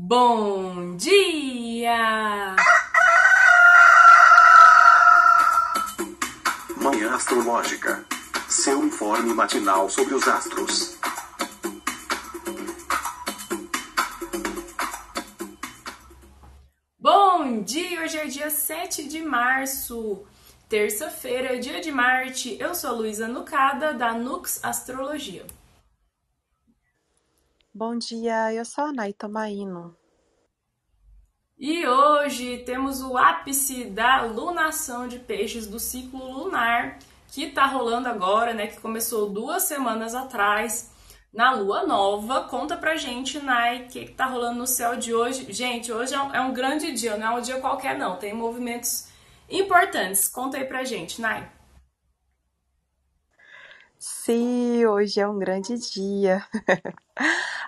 Bom dia! Manhã Astrológica. Seu informe matinal sobre os astros. Bom dia! Hoje é dia 7 de março, terça-feira, dia de Marte. Eu sou a Luísa Nucada, da Nux Astrologia. Bom dia, eu sou a Nay Tomaino. E hoje temos o ápice da lunação de peixes do ciclo lunar, que tá rolando agora, né? Que começou duas semanas atrás, na lua nova. Conta pra gente, Nay, o que, tá rolando no céu de hoje. Gente, hoje é um, é um grande dia, não é um dia qualquer, não. Tem movimentos importantes. Conta aí pra gente, Nay. Sim, hoje é um grande dia.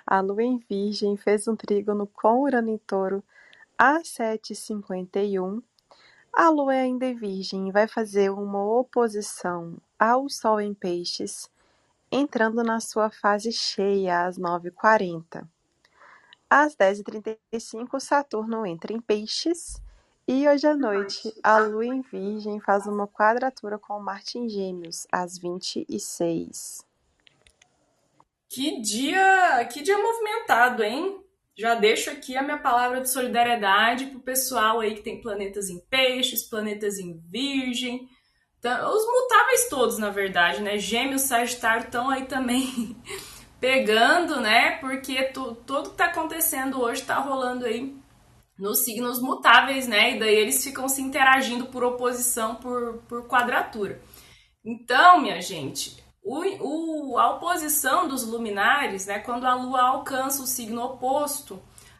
A lua em Virgem fez um trígono com Urano em Touro às 7h51. A lua é ainda em Virgem vai fazer uma oposição ao Sol em Peixes, entrando na sua fase cheia às 9h40. Às 10h35, Saturno entra em Peixes e hoje à noite, a Lua em Virgem faz uma quadratura com Marte em Gêmeos, às 26. Que dia, que dia movimentado, hein? Já deixo aqui a minha palavra de solidariedade pro pessoal aí que tem planetas em peixes, planetas em virgem. Então, os mutáveis todos, na verdade, né? Gêmeos, Sagitário estão aí também pegando, né? Porque tu, tudo que tá acontecendo hoje tá rolando aí nos signos mutáveis, né? E daí eles ficam se interagindo por oposição, por, por quadratura. Então, minha gente, o, o, a oposição dos luminares, né? Quando a Lua alcança o signo oposto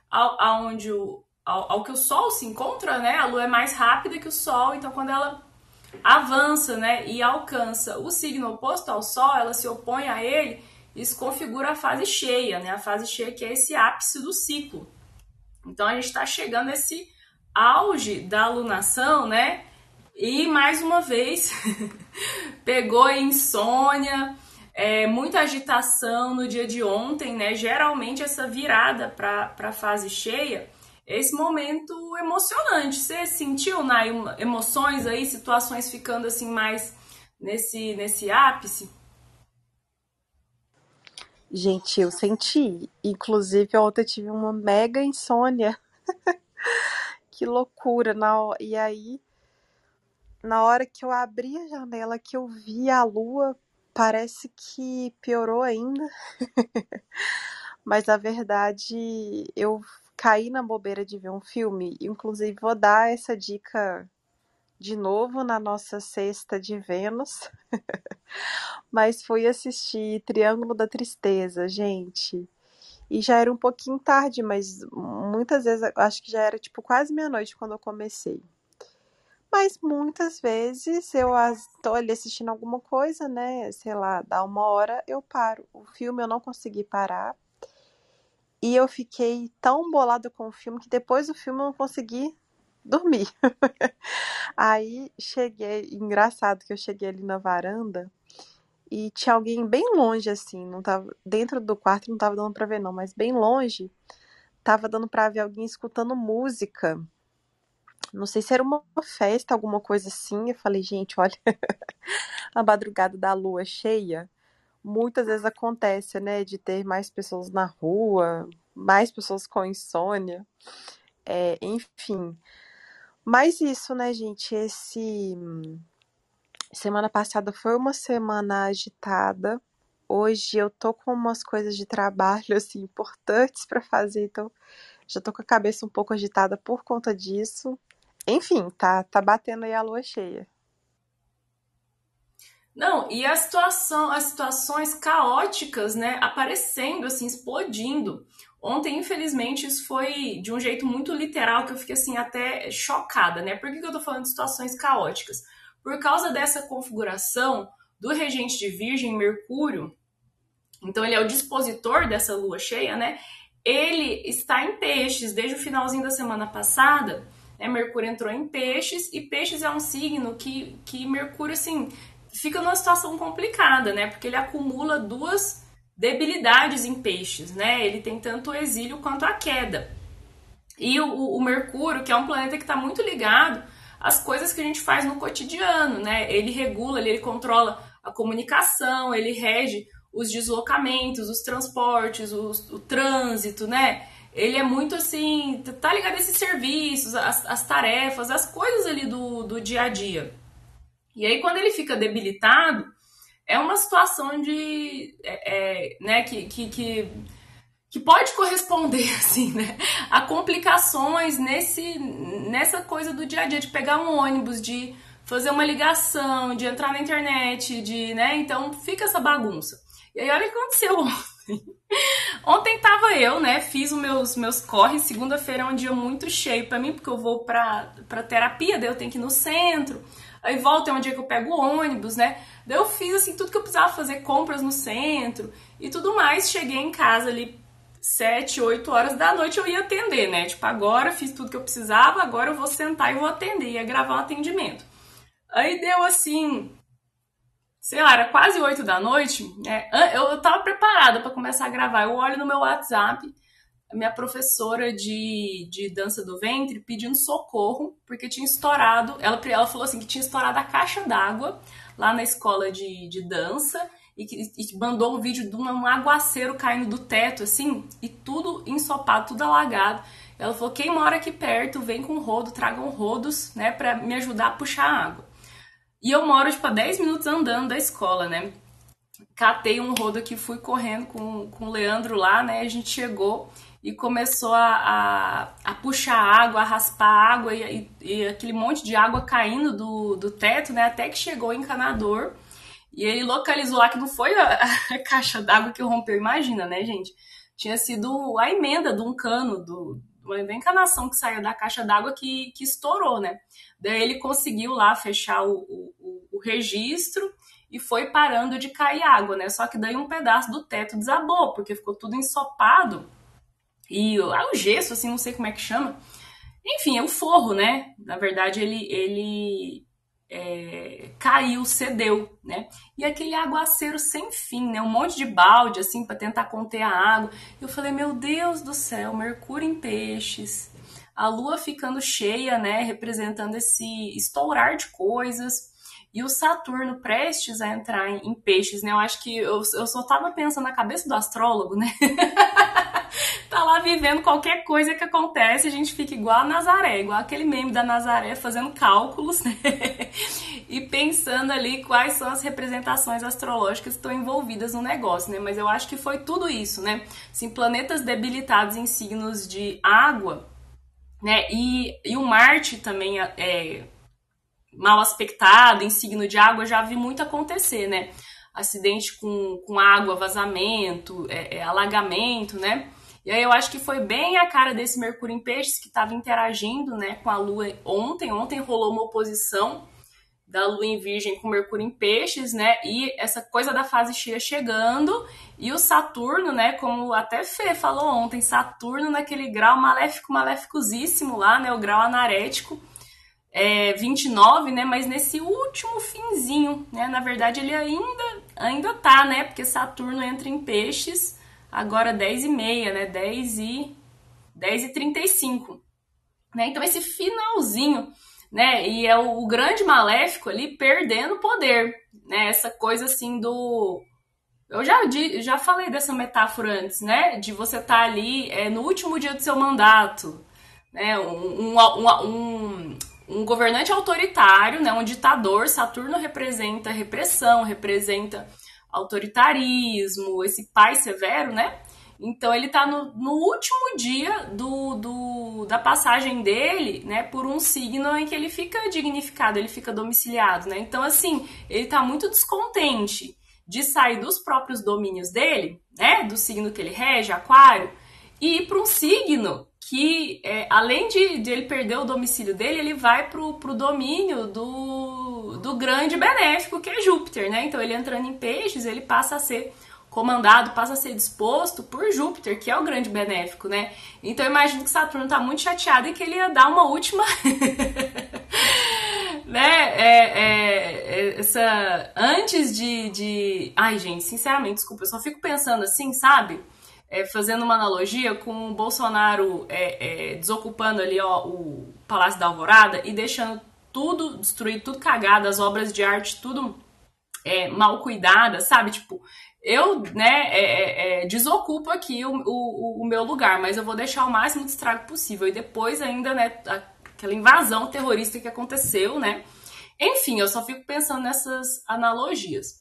ao, aonde o, ao, ao que o Sol se encontra, né? A Lua é mais rápida que o Sol, então quando ela avança, né? E alcança o signo oposto ao Sol, ela se opõe a ele, isso configura a fase cheia, né? A fase cheia que é esse ápice do ciclo. Então a gente está chegando a esse auge da alunação, né? E mais uma vez pegou insônia, é, muita agitação no dia de ontem, né? Geralmente essa virada para a fase cheia, esse momento emocionante. Você sentiu, Nay, emoções aí, situações ficando assim mais nesse, nesse ápice? Gente, eu senti. Inclusive, ontem eu tive uma mega insônia. que loucura. Na... E aí, na hora que eu abri a janela, que eu vi a lua, parece que piorou ainda. Mas na verdade, eu caí na bobeira de ver um filme. Inclusive, vou dar essa dica de novo na nossa sexta de Vênus. Mas fui assistir Triângulo da Tristeza, gente. E já era um pouquinho tarde, mas muitas vezes acho que já era tipo quase meia-noite quando eu comecei. Mas muitas vezes eu estou ali assistindo alguma coisa, né? Sei lá, dá uma hora, eu paro. O filme eu não consegui parar. E eu fiquei tão bolada com o filme que depois do filme eu não consegui dormir. Aí cheguei, engraçado que eu cheguei ali na varanda e tinha alguém bem longe assim, não tava dentro do quarto, não tava dando para ver não, mas bem longe, tava dando para ver alguém escutando música. Não sei se era uma festa, alguma coisa assim. Eu falei, gente, olha, a madrugada da lua cheia, muitas vezes acontece, né, de ter mais pessoas na rua, mais pessoas com insônia, é, enfim. Mas isso, né, gente? Esse. Semana passada foi uma semana agitada. Hoje eu tô com umas coisas de trabalho, assim, importantes para fazer, então já tô com a cabeça um pouco agitada por conta disso. Enfim, tá, tá batendo aí a lua cheia. Não, e a situação, as situações caóticas, né, aparecendo, assim, explodindo. Ontem, infelizmente, isso foi de um jeito muito literal que eu fiquei assim até chocada, né? Por que, que eu tô falando de situações caóticas? Por causa dessa configuração do regente de Virgem, Mercúrio, então ele é o dispositor dessa lua cheia, né? Ele está em peixes desde o finalzinho da semana passada. Né? Mercúrio entrou em peixes e peixes é um signo que, que Mercúrio, assim, fica numa situação complicada, né? Porque ele acumula duas debilidades em peixes, né? Ele tem tanto o exílio quanto a queda. E o, o Mercúrio, que é um planeta que está muito ligado às coisas que a gente faz no cotidiano, né? Ele regula, ele, ele controla a comunicação, ele rege os deslocamentos, os transportes, o, o trânsito, né? Ele é muito assim, tá ligado a esses serviços, as, as tarefas, as coisas ali do, do dia a dia. E aí, quando ele fica debilitado, é uma situação de. É, é, né, que, que, que, que, pode corresponder, assim, né, a complicações nesse, nessa coisa do dia a dia, de pegar um ônibus, de fazer uma ligação, de entrar na internet, de. né, então fica essa bagunça. E aí, olha o que aconteceu ontem. Ontem tava eu, né? Fiz os meus, meus corres. Segunda-feira é um dia muito cheio para mim, porque eu vou pra, pra terapia, daí eu tenho que ir no centro. Aí volta é um dia que eu pego ônibus, né? Daí eu fiz assim tudo que eu precisava fazer, compras no centro e tudo mais. Cheguei em casa ali sete, oito horas da noite eu ia atender, né? Tipo, agora fiz tudo que eu precisava, agora eu vou sentar e vou atender, ia gravar um atendimento. Aí deu assim, sei lá, era quase oito da noite, né? Eu, tava preparada para começar a gravar. Eu olho no meu WhatsApp, minha professora de, de dança do ventre pedindo socorro, porque tinha estourado. Ela, ela falou assim que tinha estourado a caixa d'água lá na escola de, de dança e que e mandou um vídeo de um aguaceiro caindo do teto, assim, e tudo ensopado, tudo alagado. Ela falou: quem mora aqui perto, vem com rodo, tragam rodos, né, para me ajudar a puxar água. E eu moro, tipo, a 10 minutos andando da escola, né? Catei um rodo aqui, fui correndo com, com o Leandro lá, né? A gente chegou e começou a, a, a, puxar água, a raspar água e, e, e, aquele monte de água caindo do, do teto, né? Até que chegou o encanador e ele localizou lá que não foi a, a caixa d'água que rompeu, imagina, né, gente? Tinha sido a emenda de um cano, do, uma encanação que saiu da caixa d'água que, que estourou, né? Daí ele conseguiu lá fechar o, o, o registro e foi parando de cair água, né? Só que daí um pedaço do teto desabou, porque ficou tudo ensopado e ah, o gesso, assim, não sei como é que chama. Enfim, é o forro, né? Na verdade, ele, ele é, caiu, cedeu, né? E aquele aguaceiro sem fim, né? Um monte de balde, assim, para tentar conter a água. Eu falei, meu Deus do céu, Mercúrio em peixes, a lua ficando cheia, né? Representando esse estourar de coisas. E o Saturno prestes a entrar em, em peixes, né? Eu acho que eu, eu só tava pensando na cabeça do astrólogo, né? tá lá vivendo qualquer coisa que acontece, a gente fica igual a Nazaré, igual aquele meme da Nazaré fazendo cálculos, né? e pensando ali quais são as representações astrológicas que estão envolvidas no negócio, né? Mas eu acho que foi tudo isso, né? Assim, planetas debilitados em signos de água, né? E, e o Marte também é mal aspectado em signo de água, já vi muito acontecer, né? Acidente com, com água, vazamento, é, é, alagamento, né? E aí eu acho que foi bem a cara desse Mercúrio em Peixes que estava interagindo, né, com a Lua ontem. Ontem rolou uma oposição da Lua em Virgem com Mercúrio em Peixes, né? E essa coisa da fase cheia chegando e o Saturno, né? Como até Fê falou ontem, Saturno naquele grau maléfico, maléficosíssimo lá, né? O grau anarético. É, 29, né? Mas nesse último finzinho, né? Na verdade, ele ainda ainda tá, né? Porque Saturno entra em peixes agora 10 e meia, né? 10 e 10 e 35, né? Então esse finalzinho, né? E é o, o grande maléfico ali perdendo poder, né? Essa coisa assim do eu já, já falei dessa metáfora antes, né? De você estar tá ali é, no último dia do seu mandato, né? Um, um, um, um, governante autoritário, né? Um ditador. Saturno representa repressão, representa autoritarismo, esse pai severo, né? Então ele tá no, no último dia do, do, da passagem dele, né, por um signo em que ele fica dignificado, ele fica domiciliado, né? Então, assim, ele tá muito descontente de sair dos próprios domínios dele, né, do signo que ele rege, aquário, e ir para um signo que, é, além de, de, ele perder o domicílio dele, ele vai pro, pro domínio do, do grande benéfico, que é Júpiter, né? Então, ele entrando em peixes, ele passa a ser comandado, passa a ser disposto por Júpiter, que é o grande benéfico, né? Então, eu imagino que Saturno tá muito chateado e que ele ia dar uma última... né? É, é, é, essa... Antes de, de... Ai, gente, sinceramente, desculpa, eu só fico pensando assim, sabe? É, fazendo uma analogia com o Bolsonaro é, é, desocupando ali ó, o Palácio da Alvorada e deixando tudo destruído, tudo cagado, as obras de arte tudo é, mal cuidadas, sabe? Tipo, eu, né, é, é, desocupo aqui o, o, o, meu lugar, mas eu vou deixar o máximo de estrago possível. E depois ainda, né, aquela invasão terrorista que aconteceu, né? Enfim, eu só fico pensando nessas analogias.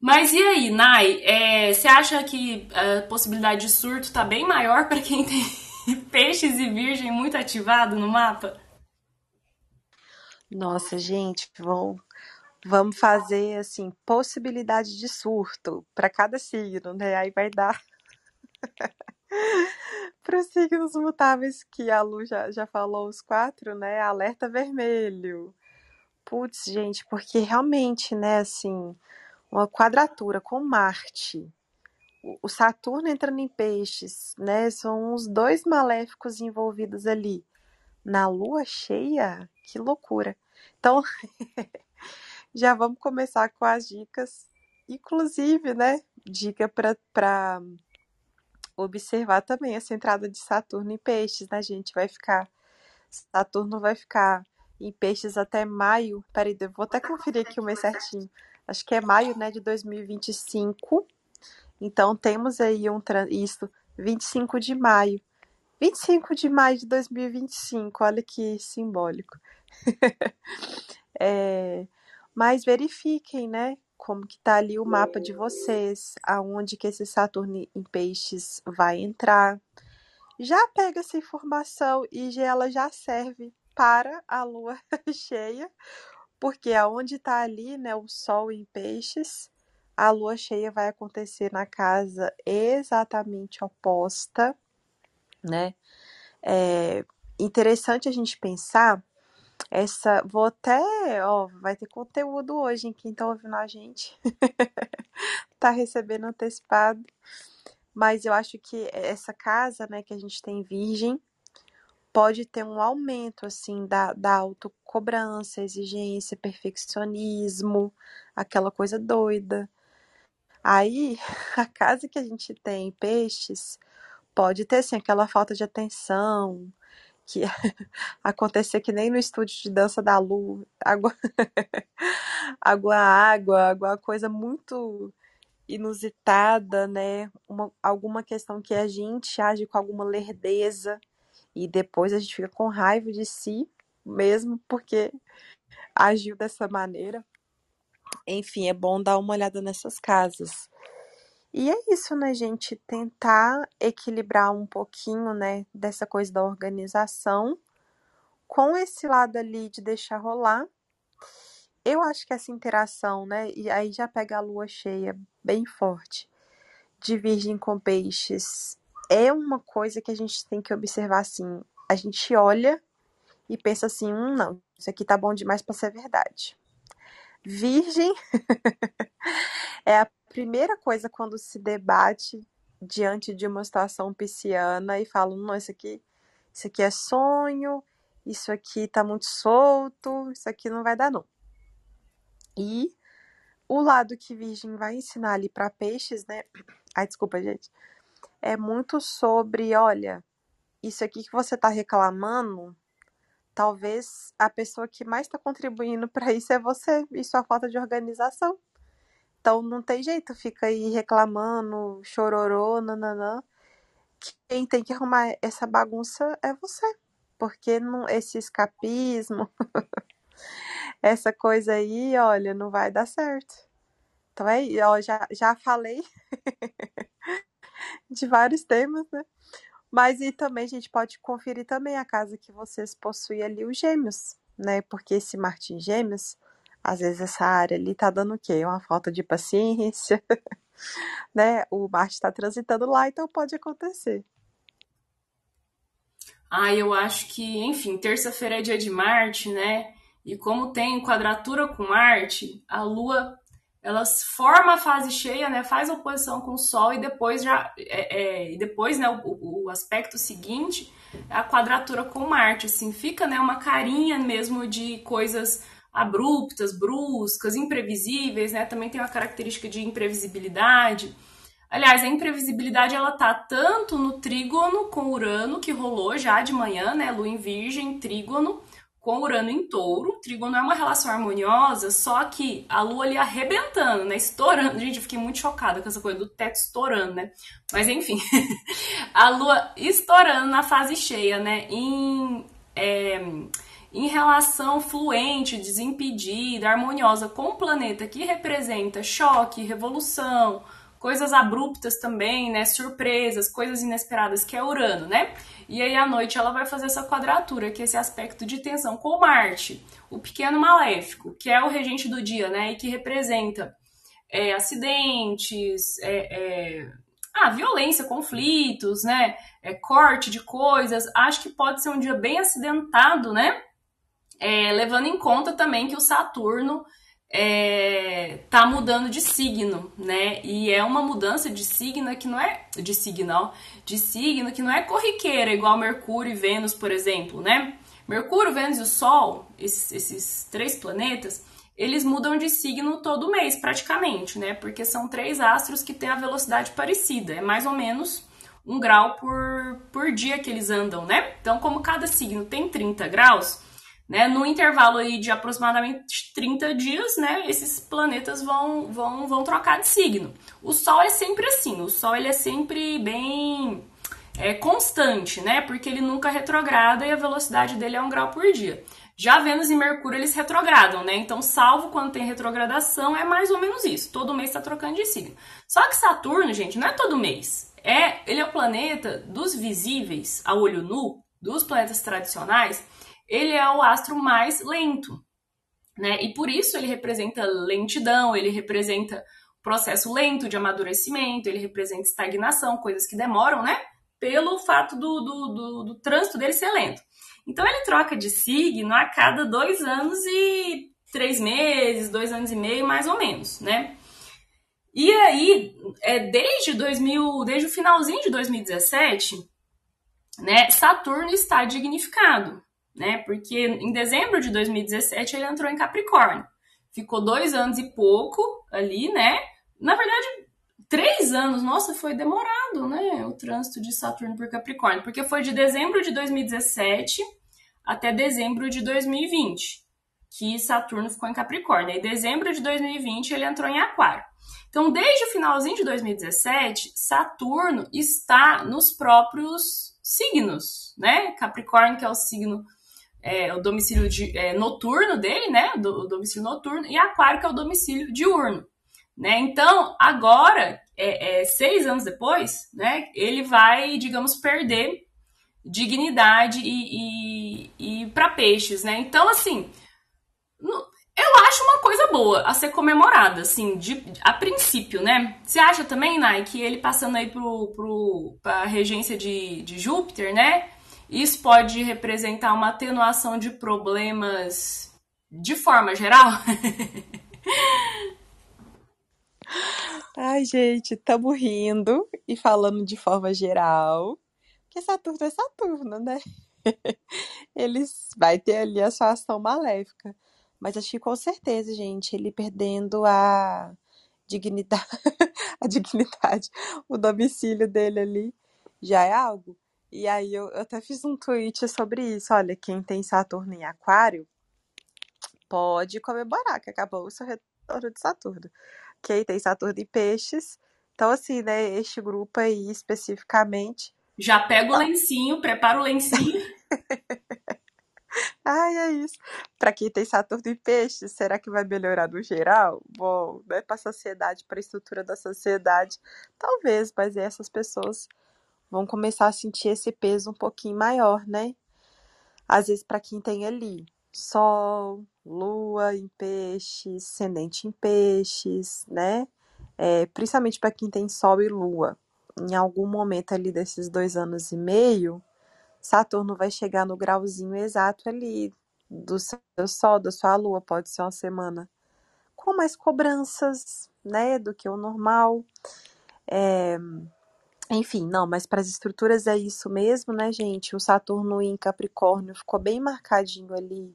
Mas e aí, Nai, é, você acha que a possibilidade de surto tá bem maior para quem tem peixes e virgem muito ativado no mapa? Nossa, gente, vamos, vamos fazer assim, possibilidade de surto para cada signo, né? Aí vai dar para os signos mutáveis que a Lu já, já falou, os quatro, né? Alerta vermelho. Putz, gente, porque realmente, né, assim, uma quadratura com Marte, o Saturno entrando em peixes, né? São os dois maléficos envolvidos ali. Na lua cheia, que loucura. Então, já vamos começar com as dicas, inclusive, né? Dica para observar também essa entrada de Saturno em peixes, né, gente? Vai ficar. Saturno vai ficar em peixes até maio. Peraí, vou até conferir aqui o mês certinho acho que é maio né, de 2025. Então temos aí um isso, 25 de maio. 25 de maio de 2025, olha que simbólico. é, mas verifiquem, né, como que tá ali o mapa de vocês, aonde que esse Saturno em peixes vai entrar. Já pega essa informação e ela já serve para a lua cheia porque aonde está ali, né, o Sol em Peixes, a lua cheia vai acontecer na casa exatamente oposta, né? É interessante a gente pensar essa. Vou até. Ó, vai ter conteúdo hoje em quem tá ouvindo a gente. tá recebendo antecipado. Mas eu acho que essa casa, né, que a gente tem virgem, pode ter um aumento assim da, da autocobrança, exigência, perfeccionismo, aquela coisa doida. Aí, a casa que a gente tem peixes pode ter assim, aquela falta de atenção, que acontecer que nem no estúdio de dança da Lu, água, água, água, água, coisa muito inusitada, né? Uma, alguma questão que a gente age com alguma lerdeza e depois a gente fica com raiva de si mesmo porque agiu dessa maneira. Enfim, é bom dar uma olhada nessas casas. E é isso, né, gente? Tentar equilibrar um pouquinho, né, dessa coisa da organização com esse lado ali de deixar rolar. Eu acho que essa interação, né, e aí já pega a lua cheia bem forte, de virgem com peixes é uma coisa que a gente tem que observar assim. A gente olha e pensa assim, hum, não, isso aqui tá bom demais para ser verdade. Virgem é a primeira coisa quando se debate diante de uma situação pisciana e fala, não, isso aqui, isso aqui é sonho, isso aqui tá muito solto, isso aqui não vai dar não. E o lado que Virgem vai ensinar ali para peixes, né? Ai, desculpa, gente é muito sobre, olha, isso aqui que você está reclamando, talvez a pessoa que mais está contribuindo para isso é você e sua falta de organização. Então não tem jeito, fica aí reclamando, chororô, nananã. Quem tem que arrumar essa bagunça é você. Porque não, esse escapismo, essa coisa aí, olha, não vai dar certo. Então é, ó, já, já falei de vários temas, né? Mas e também a gente pode conferir também a casa que vocês possuem ali, os gêmeos, né? Porque esse Martin Gêmeos, às vezes essa área ali tá dando o quê? Uma falta de paciência, né? O Marte está transitando lá, então pode acontecer. Ah, eu acho que, enfim, terça-feira é dia de Marte, né? E como tem quadratura com Marte, a Lua ela forma a fase cheia, né, faz oposição com o Sol e depois já é, é, depois né, o, o, aspecto seguinte é a quadratura com Marte, assim, fica né, uma carinha mesmo de coisas abruptas, bruscas, imprevisíveis, né, também tem uma característica de imprevisibilidade. Aliás, a imprevisibilidade ela tá tanto no trígono com Urano que rolou já de manhã, né? Lua em Virgem, trígono com Urano em Touro. Trígono é uma relação harmoniosa, só que a Lua ali arrebentando, né? Estourando. Gente, eu fiquei muito chocada com essa coisa do teto estourando, né? Mas enfim, a Lua estourando na fase cheia, né? Em é, em relação fluente, desimpedida, harmoniosa com o planeta que representa choque, revolução, coisas abruptas também, né? Surpresas, coisas inesperadas, que é Urano, né? E aí à noite ela vai fazer essa quadratura, que é esse aspecto de tensão com Marte, o pequeno maléfico, que é o regente do dia, né? E que representa é, acidentes, é, é, ah, violência, conflitos, né? É, corte de coisas. Acho que pode ser um dia bem acidentado, né? É, levando em conta também que o Saturno é, tá mudando de signo, né? E é uma mudança de signo que não é de signo, de signo que não é corriqueira, igual Mercúrio e Vênus, por exemplo, né? Mercúrio, Vênus e o Sol, esses, esses três planetas, eles mudam de signo todo mês, praticamente, né? Porque são três astros que têm a velocidade parecida, é mais ou menos um grau por, por dia que eles andam, né? Então, como cada signo tem 30 graus, né? No intervalo aí de aproximadamente 30 dias, né, esses planetas vão, vão, vão trocar de signo. O Sol é sempre assim, o Sol ele é sempre bem é, constante, né? Porque ele nunca retrograda e a velocidade dele é um grau por dia. Já Vênus e Mercúrio eles retrogradam, né? Então, salvo quando tem retrogradação, é mais ou menos isso. Todo mês está trocando de signo. Só que Saturno, gente, não é todo mês. É, ele é o planeta dos visíveis a olho nu, dos planetas tradicionais ele é o astro mais lento, né? E por isso ele representa lentidão, ele representa processo lento de amadurecimento, ele representa estagnação, coisas que demoram, né? Pelo fato do, do, do, do trânsito dele ser lento. Então ele troca de signo a cada dois anos e três meses, dois anos e meio, mais ou menos, né? E aí, é, desde 2000, desde o finalzinho de 2017, né, Saturno está dignificado né? Porque em dezembro de 2017 ele entrou em Capricórnio. Ficou dois anos e pouco ali, né? Na verdade, três anos. Nossa, foi demorado, né? O trânsito de Saturno por Capricórnio. Porque foi de dezembro de 2017 até dezembro de 2020 que Saturno ficou em Capricórnio. Em dezembro de 2020 ele entrou em Aquário. Então, desde o finalzinho de 2017, Saturno está nos próprios signos, né? Capricórnio, que é o signo é, o domicílio de, é, noturno dele, né? Do, o domicílio noturno, e Aquário, que é o domicílio diurno. Né? Então, agora, é, é, seis anos depois, né, ele vai, digamos, perder dignidade e, e, e para peixes, né? Então, assim, eu acho uma coisa boa a ser comemorada, assim, de, a princípio, né? Você acha também, Nai, que ele passando aí pro, pro, regência de, de Júpiter, né? Isso pode representar uma atenuação de problemas de forma geral? Ai, gente, estamos rindo e falando de forma geral, porque Saturno é Saturno, né? Eles vai ter ali a sua ação maléfica. Mas acho que com certeza, gente, ele perdendo a dignidade, a dignidade, o domicílio dele ali já é algo. E aí eu, eu até fiz um tweet sobre isso. Olha, quem tem Saturno em Aquário pode comemorar que acabou o seu retorno de Saturno. Quem tem Saturno em Peixes. Então, assim, né, este grupo aí especificamente. Já pega o lencinho, prepara o lencinho. Ai, é isso. Para quem tem Saturno em Peixes, será que vai melhorar no geral? Bom, né, para a sociedade, para a estrutura da sociedade, talvez, mas essas pessoas vão começar a sentir esse peso um pouquinho maior, né? Às vezes, para quem tem ali Sol, Lua em peixes, ascendente em peixes, né? É, principalmente para quem tem Sol e Lua. Em algum momento ali desses dois anos e meio, Saturno vai chegar no grauzinho exato ali do seu Sol, da sua Lua. Pode ser uma semana com mais cobranças, né, do que o normal. É, enfim, não, mas para as estruturas é isso mesmo, né, gente? O Saturno em Capricórnio ficou bem marcadinho ali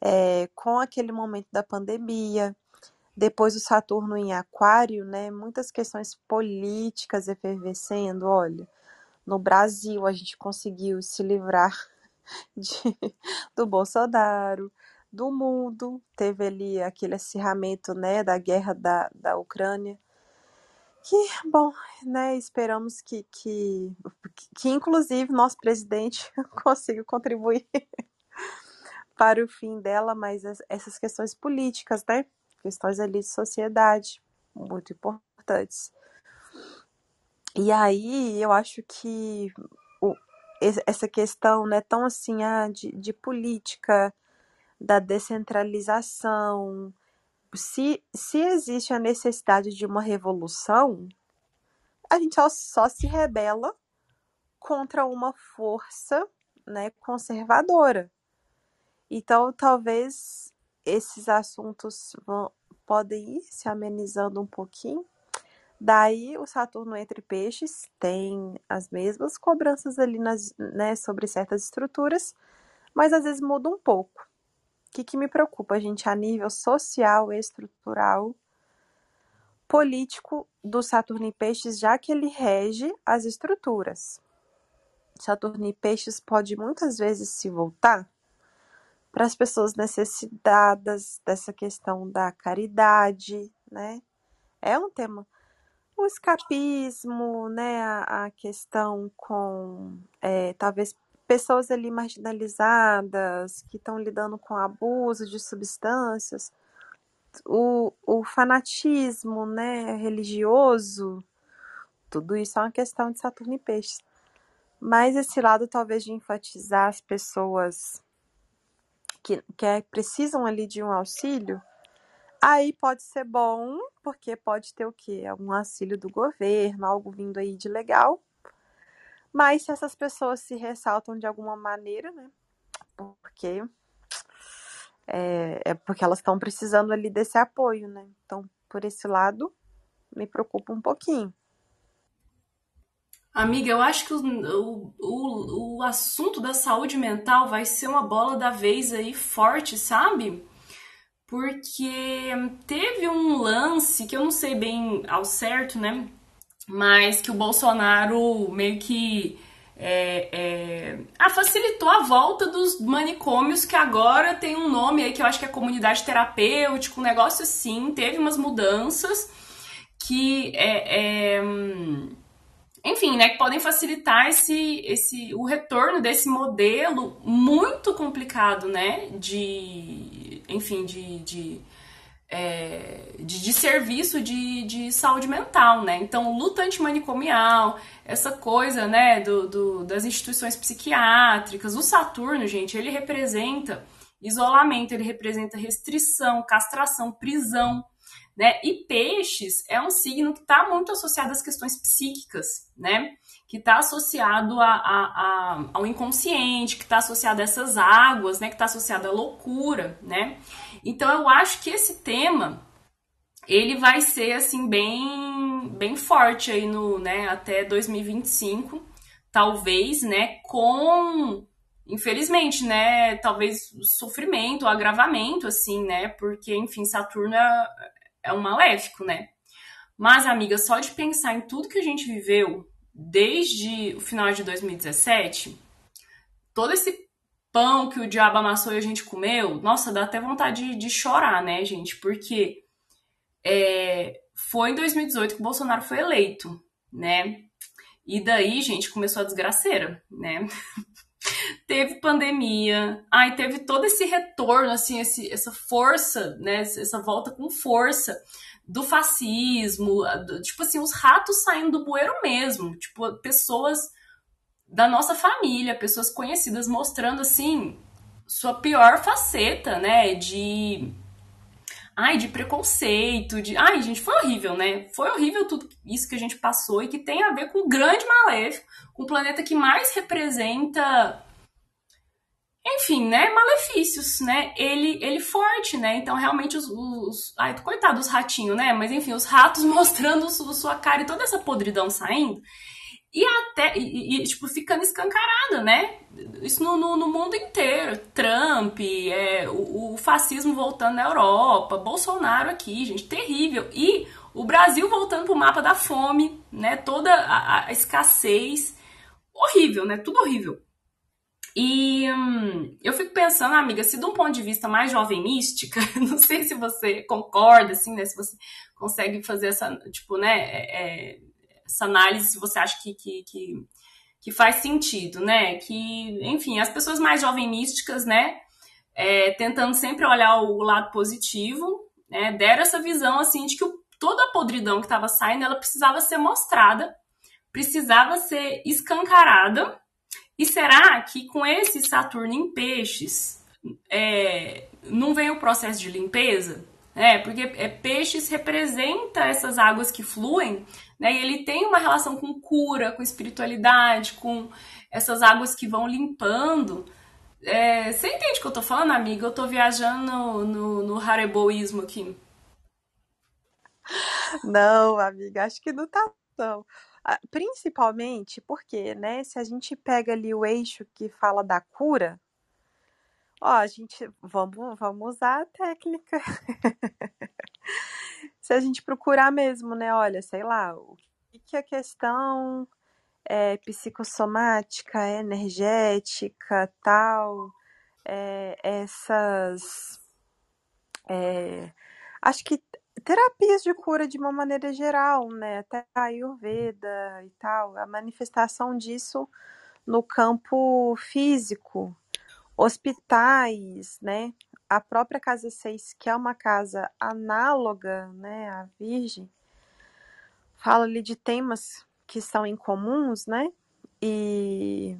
é, com aquele momento da pandemia, depois o Saturno em Aquário, né? Muitas questões políticas efervescendo. Olha, no Brasil a gente conseguiu se livrar de, do Bolsonaro, do mundo, teve ali aquele acirramento, né, da guerra da, da Ucrânia. Que, bom, né, esperamos que, que, que inclusive nosso presidente consiga contribuir para o fim dela, mas essas questões políticas, né, questões ali de sociedade, muito importantes. E aí eu acho que o, essa questão não é tão assim ah, de, de política, da descentralização. Se, se existe a necessidade de uma revolução, a gente só, só se rebela contra uma força né, conservadora. Então, talvez esses assuntos vão, podem ir se amenizando um pouquinho. Daí, o Saturno entre peixes tem as mesmas cobranças ali nas, né, sobre certas estruturas, mas às vezes muda um pouco. O que, que me preocupa, gente, a nível social, estrutural, político do Saturno em Peixes, já que ele rege as estruturas. Saturno em Peixes pode muitas vezes se voltar para as pessoas necessitadas dessa questão da caridade, né? É um tema. O escapismo, né? A, a questão com é, talvez pessoas ali marginalizadas, que estão lidando com abuso de substâncias, o, o fanatismo né, religioso, tudo isso é uma questão de Saturno e Peixes. Mas esse lado, talvez, de enfatizar as pessoas que, que é, precisam ali de um auxílio, aí pode ser bom, porque pode ter o quê? Um auxílio do governo, algo vindo aí de legal, mas se essas pessoas se ressaltam de alguma maneira, né? Porque é, é porque elas estão precisando ali desse apoio, né? Então, por esse lado, me preocupa um pouquinho. Amiga, eu acho que o, o, o assunto da saúde mental vai ser uma bola da vez aí forte, sabe? Porque teve um lance que eu não sei bem ao certo, né? Mas que o Bolsonaro meio que é, é, ah, facilitou a volta dos manicômios que agora tem um nome aí que eu acho que é comunidade terapêutica, um negócio assim, teve umas mudanças que é, é enfim, né, que podem facilitar esse, esse, o retorno desse modelo muito complicado, né, de, enfim, de, de é, de, de, serviço de, de saúde mental, né? Então, luta antimanicomial, essa coisa, né, do, do, das instituições psiquiátricas. O Saturno, gente, ele representa isolamento, ele representa restrição, castração, prisão, né? E peixes é um signo que está muito associado às questões psíquicas, né? Que está associado a, a, a, ao inconsciente, que está associado a essas águas, né? Que está associado à loucura, né? Então eu acho que esse tema ele vai ser assim bem bem forte aí no, né, até 2025, talvez, né, com infelizmente, né, talvez sofrimento, agravamento assim, né? Porque enfim, Saturno é, é um maléfico, né? Mas amiga, só de pensar em tudo que a gente viveu desde o final de 2017, todo esse pão que o diabo amassou e a gente comeu, nossa, dá até vontade de, de chorar, né, gente? Porque é, foi em 2018 que o Bolsonaro foi eleito, né? E daí, gente, começou a desgraceira, né? teve pandemia, ai, teve todo esse retorno, assim, esse, essa força, né? Essa volta com força do fascismo, do, tipo assim, os ratos saindo do bueiro mesmo, tipo, pessoas da nossa família, pessoas conhecidas mostrando assim sua pior faceta, né, de ai, de preconceito, de ai, gente, foi horrível, né? Foi horrível tudo isso que a gente passou e que tem a ver com o grande maléfico, com o planeta que mais representa enfim, né, malefícios, né? Ele, ele forte, né? Então, realmente, os. os ai, coitado dos ratinhos, né? Mas, enfim, os ratos mostrando sua cara e toda essa podridão saindo e até, e, e, tipo, ficando escancarada, né? Isso no, no, no mundo inteiro. Trump, é, o, o, fascismo voltando na Europa, Bolsonaro aqui, gente, terrível. E o Brasil voltando pro mapa da fome, né? Toda a, a escassez. Horrível, né? Tudo horrível. E hum, eu fico pensando, amiga, se de um ponto de vista mais jovem mística, não sei se você concorda, assim, né? Se você consegue fazer essa, tipo, né? É, é essa análise, se você acha que, que, que, que, faz sentido, né? Que, enfim, as pessoas mais jovem místicas, né? É, tentando sempre olhar o lado positivo, né? Deram essa visão, assim, de que o, toda a podridão que estava saindo, ela precisava ser mostrada, precisava ser escancarada. E será que com esse Saturno em peixes, é, não vem o processo de limpeza? É, porque é, peixes representa essas águas que fluem né? E ele tem uma relação com cura, com espiritualidade, com essas águas que vão limpando. É, você entende o que eu tô falando, amiga? Eu tô viajando no, no, no hareboísmo aqui. Não, amiga, acho que não tá tão. Ah, principalmente porque, né, se a gente pega ali o eixo que fala da cura, ó, a gente vamos, vamos usar a técnica se a gente procurar mesmo, né? Olha, sei lá, o que, a questão é, psicossomática, energética, tal, é, essas. É, acho que terapias de cura de uma maneira geral, né? Até a Ayurveda e tal, a manifestação disso no campo físico, hospitais, né? a própria casa 6, que é uma casa análoga né, à Virgem, fala ali de temas que são incomuns, né? E,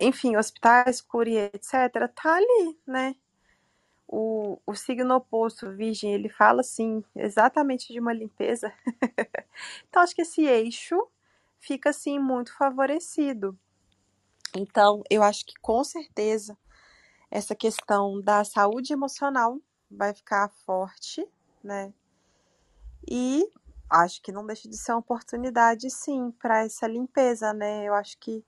enfim, hospitais, cura etc., tá ali, né? O, o signo oposto, Virgem, ele fala, assim, exatamente de uma limpeza. então, acho que esse eixo fica, assim, muito favorecido. Então, eu acho que com certeza essa questão da saúde emocional vai ficar forte, né? E acho que não deixa de ser uma oportunidade, sim, para essa limpeza, né? Eu acho que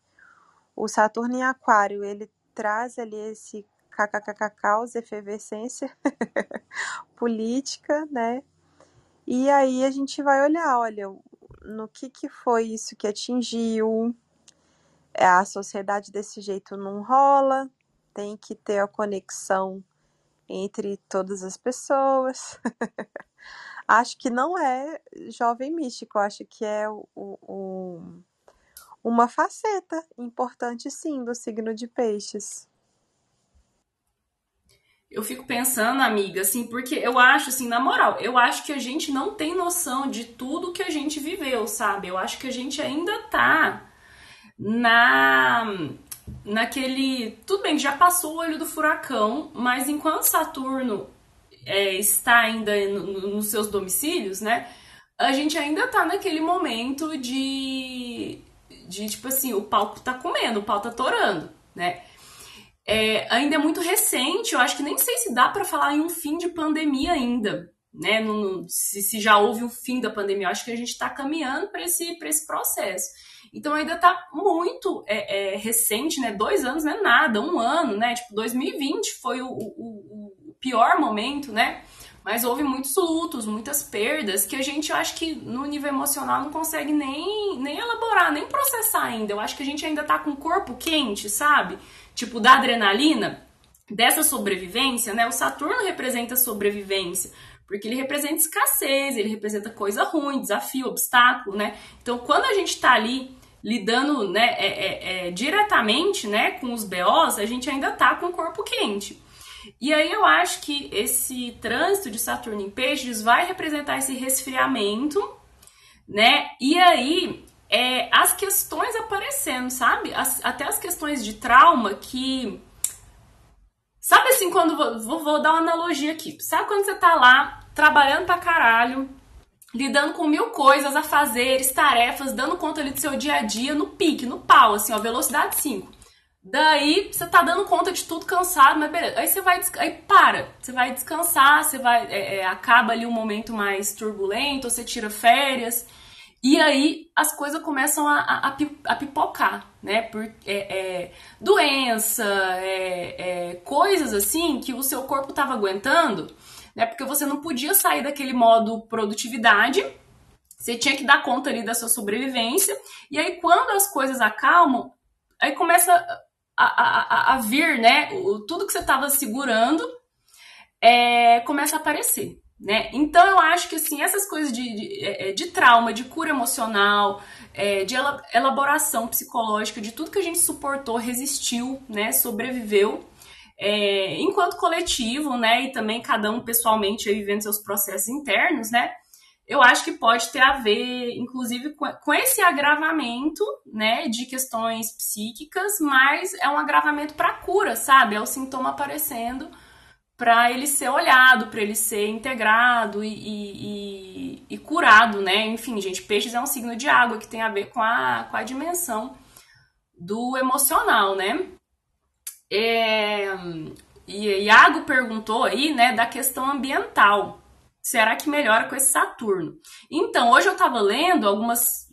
o Saturno em Aquário, ele traz ali esse kkkk, efervescência política, né? E aí a gente vai olhar, olha, no que que foi isso que atingiu, a sociedade desse jeito não rola, tem que ter a conexão entre todas as pessoas. acho que não é jovem místico, acho que é o, o, uma faceta importante, sim, do signo de peixes. Eu fico pensando, amiga, assim, porque eu acho, assim, na moral, eu acho que a gente não tem noção de tudo que a gente viveu, sabe? Eu acho que a gente ainda tá na naquele. Tudo bem, já passou o olho do furacão, mas enquanto Saturno é, está ainda no, nos seus domicílios, né? A gente ainda tá naquele momento de. de tipo assim, o pau tá comendo, o pau tá torando, né? É, ainda é muito recente, eu acho que nem sei se dá para falar em um fim de pandemia ainda, né? No, no, se, se, já houve um fim da pandemia, eu acho que a gente está caminhando para esse, esse processo. Então ainda está muito é, é, recente, né? Dois anos não é nada, um ano, né? Tipo, 2020 foi o, o, o pior momento, né? Mas houve muitos lutos, muitas perdas, que a gente, eu acho que no nível emocional não consegue nem, nem elaborar, nem processar ainda. Eu acho que a gente ainda tá com o corpo quente, sabe? Tipo, da adrenalina, dessa sobrevivência, né? O Saturno representa sobrevivência, porque ele representa escassez, ele representa coisa ruim, desafio, obstáculo, né? Então, quando a gente tá ali lidando né, é, é, é, diretamente né, com os BOs, a gente ainda tá com o corpo quente. E aí eu acho que esse trânsito de Saturno em Peixes vai representar esse resfriamento, né? E aí é, as questões aparecendo, sabe? As, até as questões de trauma que. Sabe assim, quando. Vou, vou dar uma analogia aqui. Sabe quando você tá lá trabalhando pra caralho, lidando com mil coisas, afazeres, tarefas, dando conta ali do seu dia a dia no pique, no pau, assim, ó, velocidade 5. Daí você tá dando conta de tudo cansado, mas beleza. Aí você vai, aí para, você vai descansar, você vai, é, é, acaba ali um momento mais turbulento, você tira férias. E aí as coisas começam a, a, a pipocar, né? Por, é, é, doença, é, é coisas assim que o seu corpo estava aguentando, né? Porque você não podia sair daquele modo produtividade, você tinha que dar conta ali da sua sobrevivência. E aí quando as coisas acalmam, aí começa a, a, a vir, né? O, tudo que você estava segurando é, começa a aparecer. Né? Então eu acho que assim essas coisas de, de, é, é, de trauma, de cura emocional, é, de elaboração psicológica, de tudo que a gente suportou, resistiu, né, sobreviveu, é, enquanto coletivo, né, e também cada um pessoalmente vivendo seus processos internos, né, eu acho que pode ter a ver, inclusive, com, esse agravamento, né, de questões psíquicas, mas é um agravamento para cura, sabe? É o sintoma aparecendo para ele ser olhado, para ele ser integrado e, e, e, curado, né? Enfim, gente, peixes é um signo de água que tem a ver com a, com a dimensão do emocional, né? É, Iago perguntou aí, né, da questão ambiental. Será que melhora com esse Saturno? Então, hoje eu estava lendo algumas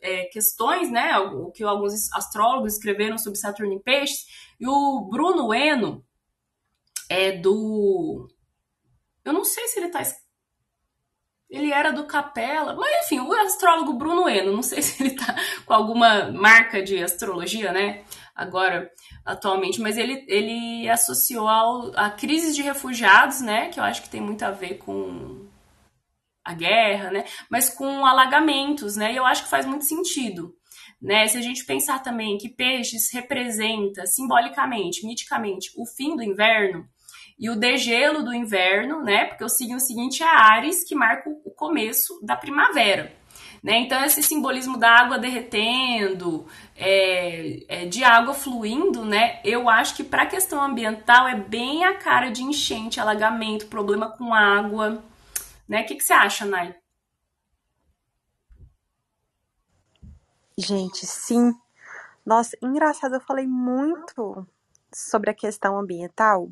é, questões, né, o que alguns astrólogos escreveram sobre Saturno em Peixes, e o Bruno Eno, é do. Eu não sei se ele tá. Ele era do Capela, mas enfim, o astrólogo Bruno Eno, não sei se ele tá com alguma marca de astrologia, né? Agora, atualmente, mas ele, ele associou ao, a crise de refugiados, né? Que eu acho que tem muito a ver com a guerra, né? Mas com alagamentos, né? E eu acho que faz muito sentido. Né? Se a gente pensar também que peixes representa simbolicamente, miticamente, o fim do inverno, e o degelo do inverno, né? Porque o signo seguinte é Ares, que marca o começo da primavera. Né? Então, esse simbolismo da água derretendo, é, é, de água fluindo, né? Eu acho que para a questão ambiental é bem a cara de enchente, alagamento, problema com água. Né? O que, que você acha, Nai? Gente, sim. Nossa, engraçado, eu falei muito sobre a questão ambiental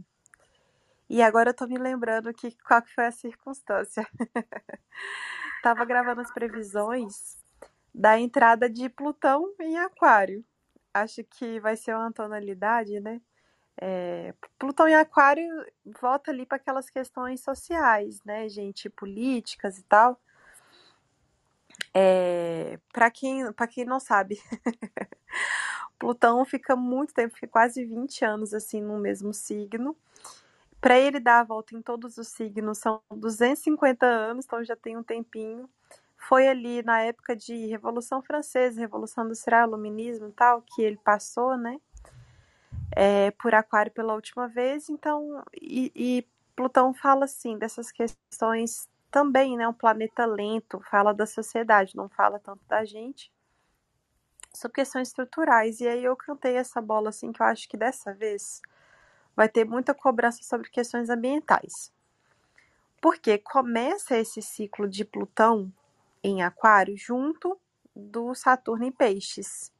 e agora eu tô me lembrando que qual que foi a circunstância. Tava gravando as previsões da entrada de Plutão em Aquário. Acho que vai ser uma tonalidade, né? É, Plutão em Aquário volta ali para aquelas questões sociais, né, gente, políticas e tal. É, para quem, para quem não sabe, Plutão fica muito tempo, fica quase 20 anos assim no mesmo signo. Para ele dar a volta em todos os signos são 250 anos, então já tem um tempinho. Foi ali na época de Revolução Francesa, Revolução Industrial, Iluminismo e tal, que ele passou, né? É, por Aquário pela última vez. Então, e, e Plutão fala assim dessas questões também, né? Um planeta lento, fala da sociedade, não fala tanto da gente sobre questões estruturais. E aí eu cantei essa bola assim que eu acho que dessa vez vai ter muita cobrança sobre questões ambientais. Porque começa esse ciclo de Plutão em Aquário junto do Saturno em Peixes.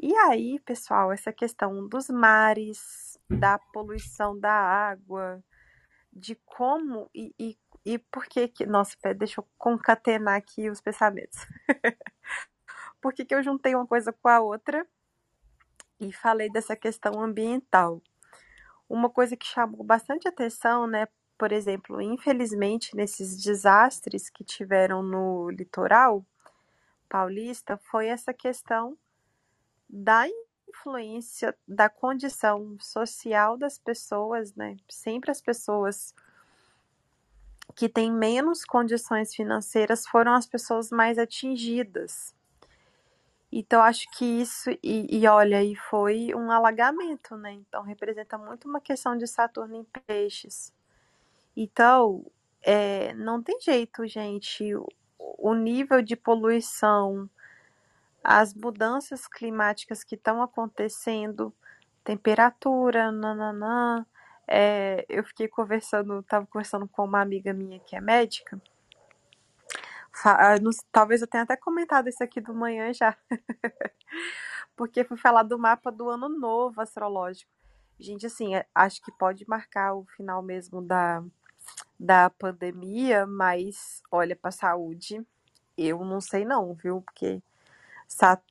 E aí, pessoal, essa questão dos mares, da poluição da água, de como e, e, e por que que. Nossa, deixa eu concatenar aqui os pensamentos. por que, que eu juntei uma coisa com a outra e falei dessa questão ambiental? Uma coisa que chamou bastante atenção, né, por exemplo, infelizmente, nesses desastres que tiveram no litoral paulista, foi essa questão da influência da condição social das pessoas, né? Sempre as pessoas que têm menos condições financeiras foram as pessoas mais atingidas. Então, acho que isso, e, e olha, e foi um alagamento, né? Então, representa muito uma questão de Saturno em peixes. Então, é, não tem jeito, gente. O, o nível de poluição, as mudanças climáticas que estão acontecendo, temperatura, nananã. É, eu fiquei conversando, estava conversando com uma amiga minha que é médica, talvez eu tenha até comentado isso aqui do manhã já. Porque fui falar do mapa do ano novo astrológico. Gente, assim, é, acho que pode marcar o final mesmo da, da pandemia, mas olha, para saúde eu não sei não, viu? Porque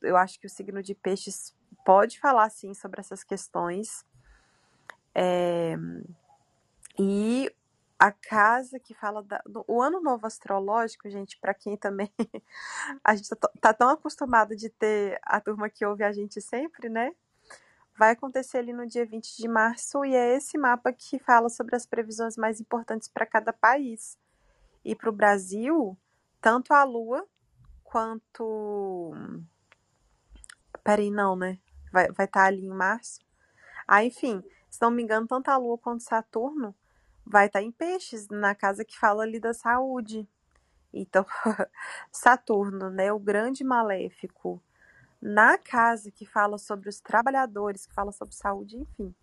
eu acho que o signo de peixes pode falar sim sobre essas questões. É, e a casa que fala da, do, o ano novo astrológico, gente, para quem também a gente tá, tá, tão acostumado de ter a turma que ouve a gente sempre, né? Vai acontecer ali no dia 20 de março e é esse mapa que fala sobre as previsões mais importantes para cada país. E para o Brasil, tanto a Lua quanto. Peraí, não, né? Vai estar vai tá ali em março. Ah, enfim, se não me engano, tanto a Lua quanto Saturno vai estar tá em peixes, na casa que fala ali da saúde. Então, Saturno, né, o grande maléfico, na casa que fala sobre os trabalhadores, que fala sobre saúde, enfim,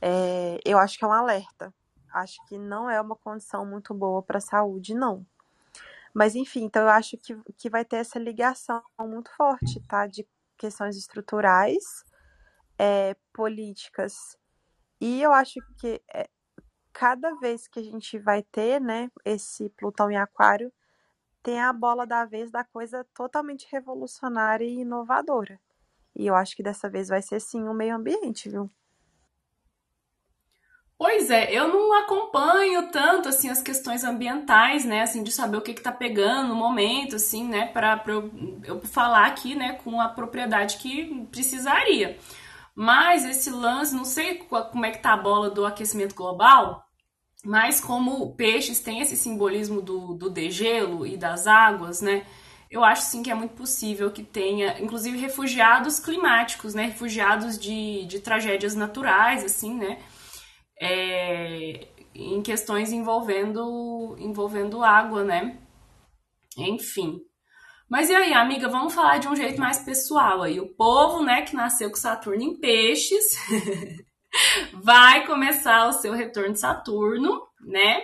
é, eu acho que é um alerta. Acho que não é uma condição muito boa para a saúde, não. Mas, enfim, então eu acho que, que vai ter essa ligação muito forte, tá? De questões estruturais, é, políticas. E eu acho que é, cada vez que a gente vai ter, né, esse Plutão em Aquário, tem a bola da vez da coisa totalmente revolucionária e inovadora. E eu acho que dessa vez vai ser sim o meio ambiente, viu? Pois é, eu não acompanho tanto assim as questões ambientais, né, assim de saber o que que tá pegando no momento, assim, né, para eu, eu falar aqui, né, com a propriedade que precisaria. Mas esse lance, não sei como é que tá a bola do aquecimento global, mas como peixes têm esse simbolismo do, do degelo e das águas, né? Eu acho sim que é muito possível que tenha, inclusive, refugiados climáticos, né? Refugiados de, de tragédias naturais, assim, né? É, em questões envolvendo, envolvendo água, né? Enfim. Mas e aí, amiga, vamos falar de um jeito mais pessoal aí. O povo, né, que nasceu com Saturno em peixes, vai começar o seu retorno de Saturno, né?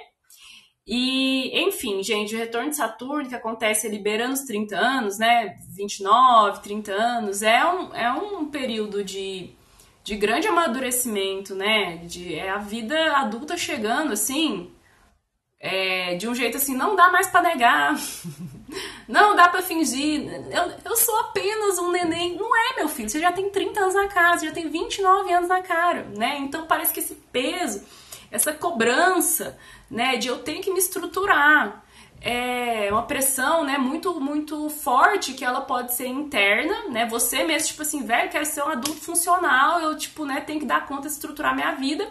E, enfim, gente, o retorno de Saturno que acontece liberando os 30 anos, né? 29, 30 anos, é um, é um período de, de grande amadurecimento, né? De, é a vida adulta chegando, assim, é, de um jeito assim, não dá mais para negar. Não dá para fingir. Eu, eu sou apenas um neném. Não é, meu filho. Você já tem 30 anos na casa, já tem 29 anos na cara, né? Então parece que esse peso, essa cobrança, né, de eu tenho que me estruturar, é uma pressão, né, muito muito forte que ela pode ser interna, né? Você mesmo tipo assim, velho, quero ser um adulto funcional, eu tipo, né, tenho que dar conta de estruturar minha vida.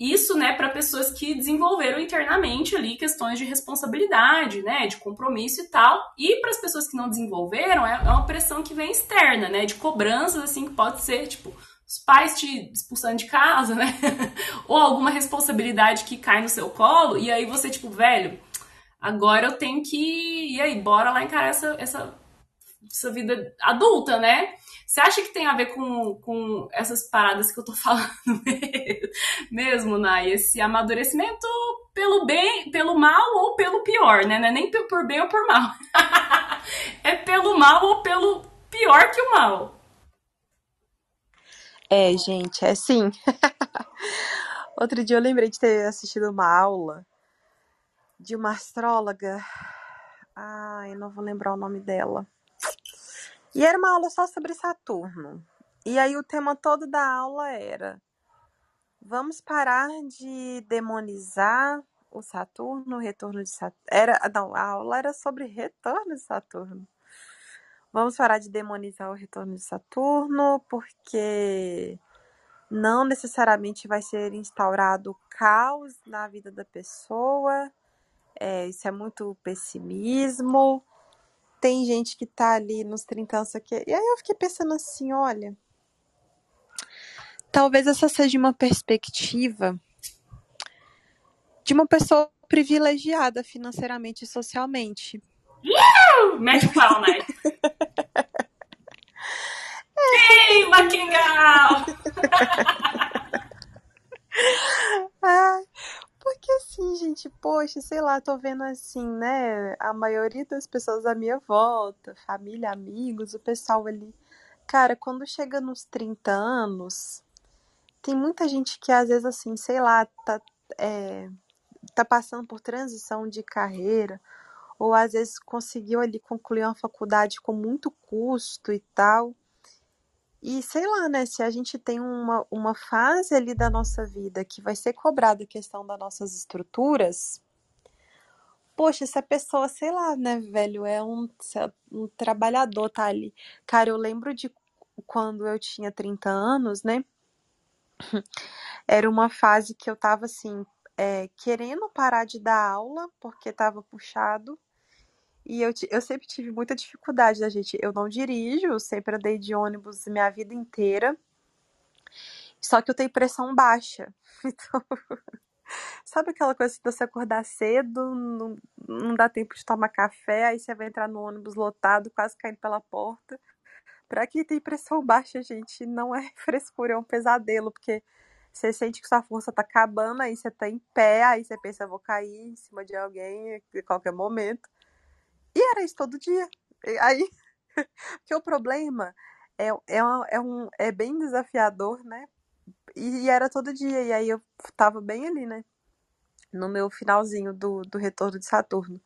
Isso, né, para pessoas que desenvolveram internamente ali questões de responsabilidade, né, de compromisso e tal. E para as pessoas que não desenvolveram, é, é uma pressão que vem externa, né, de cobranças assim que pode ser, tipo, os pais te expulsando de casa, né? Ou alguma responsabilidade que cai no seu colo e aí você tipo, velho, agora eu tenho que e aí, bora lá encarar essa essa essa vida adulta, né? Você acha que tem a ver com, com essas paradas que eu tô falando mesmo, Nai? Esse amadurecimento pelo bem, pelo mal ou pelo pior, né? Não é nem por bem ou por mal. é pelo mal ou pelo pior que o mal. É, gente, é sim. Outro dia eu lembrei de ter assistido uma aula de uma astróloga. Ai, não vou lembrar o nome dela. E era uma aula só sobre Saturno. E aí o tema todo da aula era: vamos parar de demonizar o Saturno, o retorno de Saturno. Era, não, a aula era sobre retorno de Saturno. Vamos parar de demonizar o retorno de Saturno, porque não necessariamente vai ser instaurado caos na vida da pessoa. É, isso é muito pessimismo tem gente que tá ali nos 30 anos aqui. E aí eu fiquei pensando assim, olha, talvez essa seja uma perspectiva de uma pessoa privilegiada financeiramente e socialmente. Uh! Mete o pau, né? Ei, Maquingal! Ai, porque assim, gente, poxa, sei lá, tô vendo assim, né? A maioria das pessoas à minha volta, família, amigos, o pessoal ali. Cara, quando chega nos 30 anos, tem muita gente que às vezes, assim, sei lá, tá, é, tá passando por transição de carreira, ou às vezes conseguiu ali concluir uma faculdade com muito custo e tal. E sei lá, né, se a gente tem uma, uma fase ali da nossa vida que vai ser cobrada a questão das nossas estruturas, poxa, se a pessoa, sei lá, né, velho, é um, um trabalhador, tá ali. Cara, eu lembro de quando eu tinha 30 anos, né? Era uma fase que eu tava assim, é, querendo parar de dar aula, porque tava puxado. E eu, eu sempre tive muita dificuldade, né, gente? Eu não dirijo, sempre andei de ônibus minha vida inteira. Só que eu tenho pressão baixa. Então, sabe aquela coisa de você acordar cedo, não, não dá tempo de tomar café, aí você vai entrar no ônibus lotado, quase caindo pela porta. Pra quem tem pressão baixa, gente, não é frescura, é um pesadelo, porque você sente que sua força tá acabando, aí você tá em pé, aí você pensa, eu vou cair em cima de alguém a qualquer momento. E era isso todo dia. E aí, que o problema é, é, é, um, é bem desafiador, né? E, e, era todo dia, e aí eu tava bem ali, né? No meu finalzinho do, do retorno de Saturno.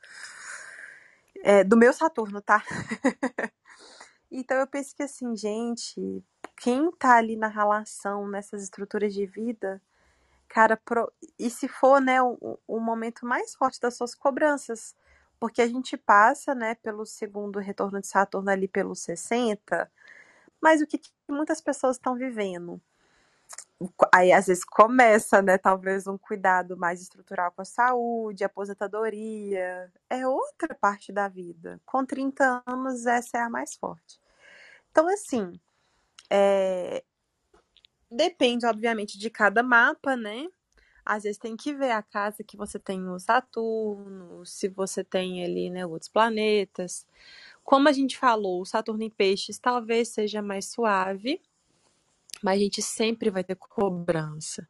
É, do meu Saturno, tá? então eu penso que assim, gente, quem tá ali na relação, nessas estruturas de vida, cara, pro... e se for, né, o, o momento mais forte das suas cobranças, porque a gente passa, né, pelo segundo retorno de Saturno ali pelos 60, mas o que, que muitas pessoas estão vivendo? Aí às vezes começa, né, talvez um cuidado mais estrutural com a saúde, aposentadoria, é outra parte da vida. Com 30 anos essa é a mais forte. Então assim, é... depende obviamente de cada mapa, né? Às vezes tem que ver a casa que você tem o Saturno, se você tem ali, né, outros planetas. Como a gente falou, o Saturno em Peixes talvez seja mais suave, mas a gente sempre vai ter cobrança.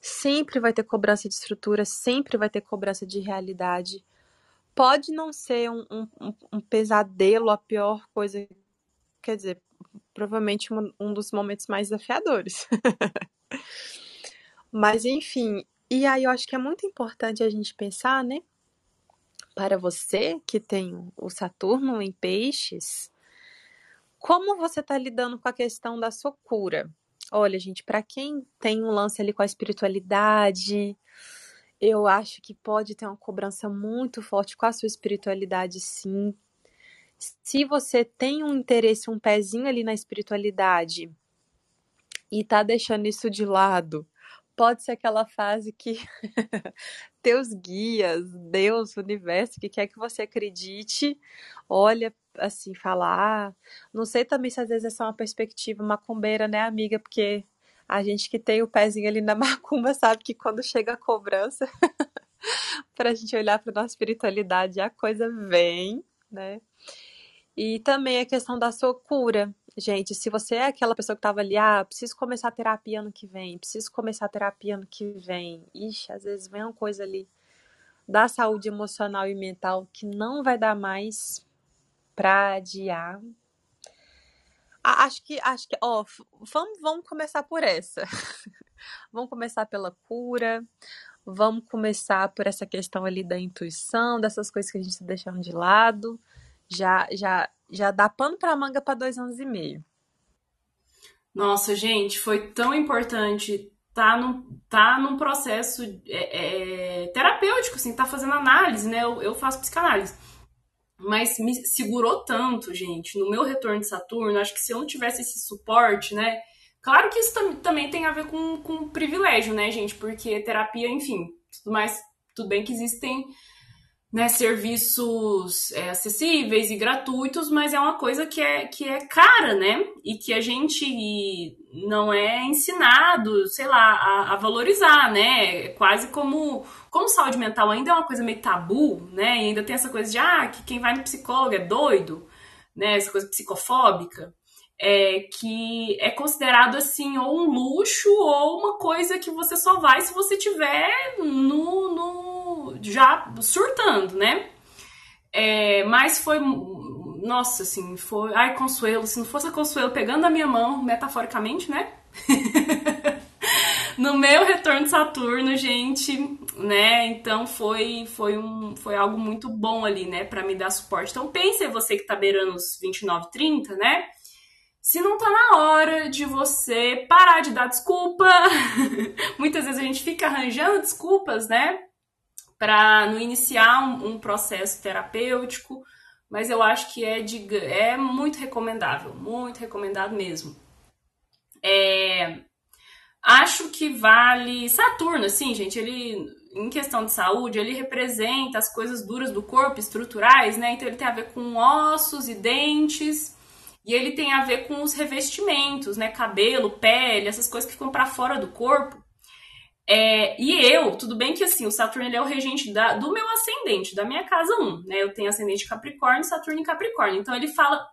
Sempre vai ter cobrança de estrutura, sempre vai ter cobrança de realidade. Pode não ser um, um, um pesadelo, a pior coisa, quer dizer, provavelmente um, um dos momentos mais desafiadores. Mas enfim, e aí eu acho que é muito importante a gente pensar, né? Para você que tem o Saturno em peixes, como você está lidando com a questão da sua cura? Olha, gente, para quem tem um lance ali com a espiritualidade, eu acho que pode ter uma cobrança muito forte com a sua espiritualidade, sim. Se você tem um interesse, um pezinho ali na espiritualidade e tá deixando isso de lado, pode ser aquela fase que teus guias, Deus, o universo, que quer que você acredite, olha assim, falar. Ah, não sei também se às vezes essa é uma perspectiva macumbeira, né, amiga? Porque a gente que tem o pezinho ali na macumba sabe que quando chega a cobrança, para a gente olhar para nossa espiritualidade, a coisa vem, né? E também a questão da sua cura. Gente, se você é aquela pessoa que estava ali, ah, preciso começar a terapia ano que vem, preciso começar a terapia ano que vem. Ixi, às vezes vem uma coisa ali da saúde emocional e mental que não vai dar mais pra adiar. Acho que, acho que, ó, vamos, vamos começar por essa. vamos começar pela cura. Vamos começar por essa questão ali da intuição, dessas coisas que a gente está deixando de lado. Já, já já dá pano para manga para dois anos e meio. Nossa, gente, foi tão importante tá num, tá num processo é, é, terapêutico, assim, tá fazendo análise, né? Eu, eu faço psicanálise. Mas me segurou tanto, gente, no meu retorno de Saturno, acho que se eu não tivesse esse suporte, né? Claro que isso tam também tem a ver com, com privilégio, né, gente? Porque terapia, enfim, tudo mais, tudo bem que existem né, serviços é, acessíveis e gratuitos, mas é uma coisa que é, que é cara, né? E que a gente não é ensinado, sei lá, a, a valorizar, né? É quase como, como saúde mental ainda é uma coisa meio tabu, né? E ainda tem essa coisa de, ah, que quem vai no psicólogo é doido, né? Essa coisa psicofóbica. É, que é considerado assim ou um luxo ou uma coisa que você só vai se você tiver no, no já surtando, né? É, mas foi. Nossa, assim, foi. Ai, Consuelo, se não fosse a Consuelo pegando a minha mão, metaforicamente, né? no meu retorno de Saturno, gente, né? Então foi foi um foi algo muito bom ali, né, para me dar suporte. Então pense você que tá beirando os 29, 30, né? Se não tá na hora de você parar de dar desculpa. Muitas vezes a gente fica arranjando desculpas, né? Para não iniciar um, um, processo terapêutico, mas eu acho que é, de, é muito recomendável, muito recomendado mesmo. É, acho que vale. Saturno, assim, gente, ele em questão de saúde, ele representa as coisas duras do corpo, estruturais, né? Então ele tem a ver com ossos e dentes, e ele tem a ver com os revestimentos, né? Cabelo, pele, essas coisas que ficam para fora do corpo. É, e eu, tudo bem que assim, o Saturno ele é o regente da, do meu ascendente, da minha casa 1, né? Eu tenho ascendente Capricórnio, Saturno em Capricórnio. Então ele fala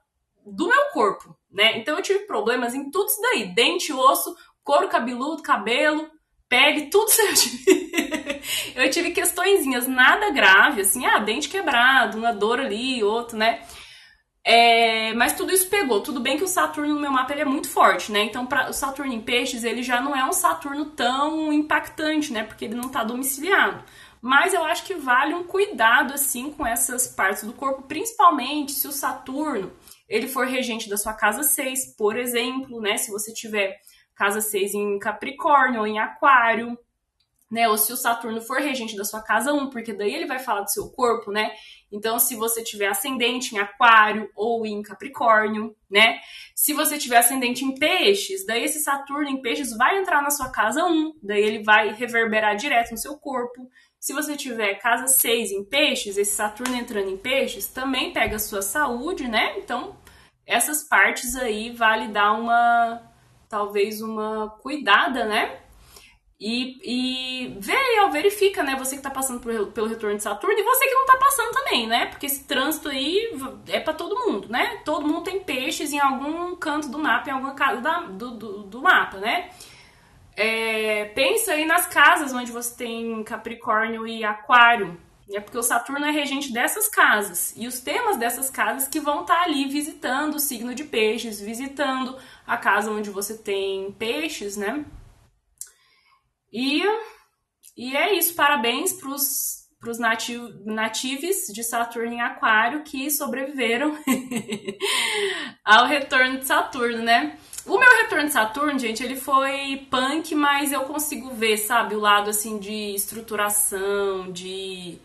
do meu corpo, né? Então eu tive problemas em tudo isso daí: dente, osso, couro cabeludo, cabelo, pele, tudo certinho. eu tive questõezinhas, nada grave, assim, ah, dente quebrado, uma dor ali, outro, né? É, mas tudo isso pegou. Tudo bem que o Saturno no meu mapa ele é muito forte, né? Então, para o Saturno em Peixes, ele já não é um Saturno tão impactante, né? Porque ele não está domiciliado. Mas eu acho que vale um cuidado assim com essas partes do corpo, principalmente se o Saturno ele for regente da sua casa 6, por exemplo, né? Se você tiver casa 6 em Capricórnio ou em Aquário, né? Ou se o Saturno for regente da sua casa 1, porque daí ele vai falar do seu corpo, né? Então, se você tiver ascendente em Aquário ou em Capricórnio, né? Se você tiver ascendente em Peixes, daí esse Saturno em Peixes vai entrar na sua casa 1, daí ele vai reverberar direto no seu corpo. Se você tiver casa 6 em Peixes, esse Saturno entrando em Peixes também pega a sua saúde, né? Então, essas partes aí vale dar uma talvez uma cuidada, né? E, e vê verifica, né? Você que tá passando por, pelo retorno de Saturno e você que não tá passando também, né? Porque esse trânsito aí é para todo mundo, né? Todo mundo tem peixes em algum canto do mapa, em alguma casa da, do, do, do, mapa, né? É, pensa aí nas casas onde você tem Capricórnio e Aquário, né? Porque o Saturno é regente dessas casas. E os temas dessas casas que vão estar tá ali visitando o signo de peixes, visitando a casa onde você tem peixes, né? E, e é isso, parabéns para os nativ, nativos de Saturno em Aquário que sobreviveram ao retorno de Saturno, né? O meu retorno de Saturno, gente, ele foi punk, mas eu consigo ver, sabe, o lado assim de estruturação, de.